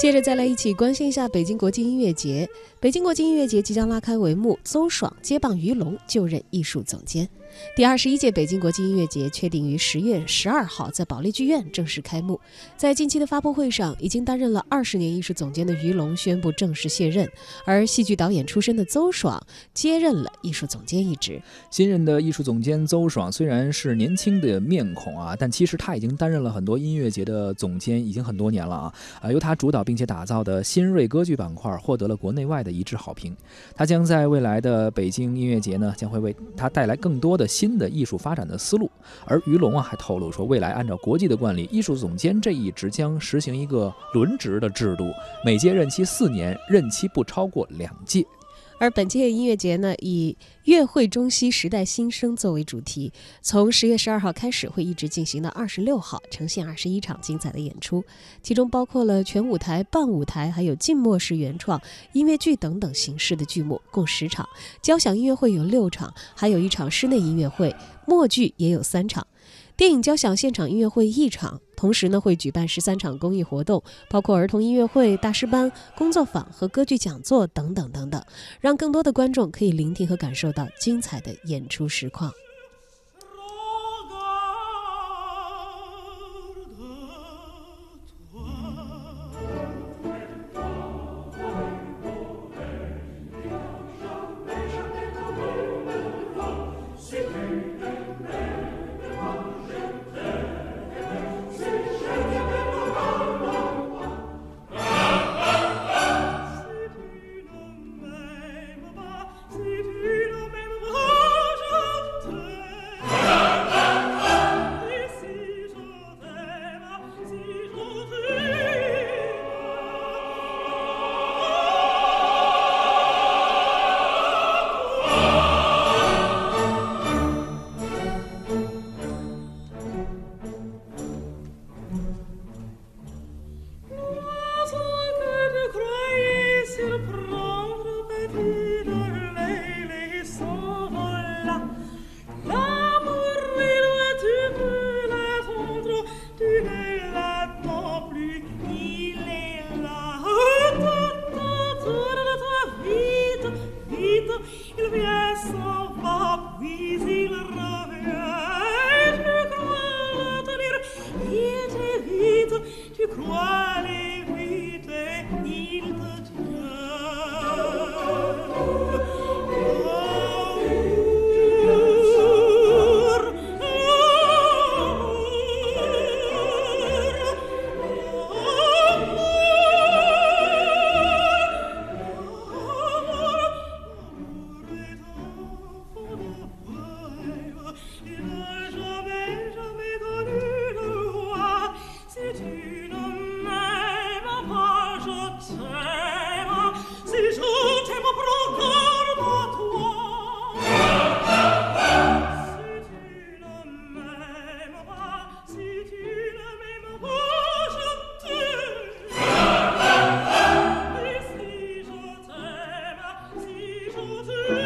接着再来一起关心一下北京国际音乐节。北京国际音乐节即将拉开帷幕，邹爽接棒于龙就任艺术总监。第二十一届北京国际音乐节确定于十月十二号在保利剧院正式开幕。在近期的发布会上，已经担任了二十年艺术总监的于龙宣布正式卸任，而戏剧导演出身的邹爽接任了艺术总监一职。新任的艺术总监邹爽虽然是年轻的面孔啊，但其实他已经担任了很多音乐节的总监，已经很多年了啊。啊，由他主导并且打造的新锐歌剧板块获得了国内外的一致好评。他将在未来的北京音乐节呢，将会为他带来更多的新的艺术发展的思路。而于龙啊，还透露说，未来按照国际的惯例，艺术总监这一职将实行一个轮值的制度，每届任期四年，任期不超过两届。而本届音乐节呢，以“乐会中西时代新生”作为主题，从十月十二号开始，会一直进行到二十六号，呈现二十一场精彩的演出，其中包括了全舞台、半舞台，还有静默式原创音乐剧等等形式的剧目，共十场。交响音乐会有六场，还有一场室内音乐会，默剧也有三场。电影交响现场音乐会一场，同时呢会举办十三场公益活动，包括儿童音乐会、大师班、工作坊和歌剧讲座等等等等，让更多的观众可以聆听和感受到精彩的演出实况。croix Vater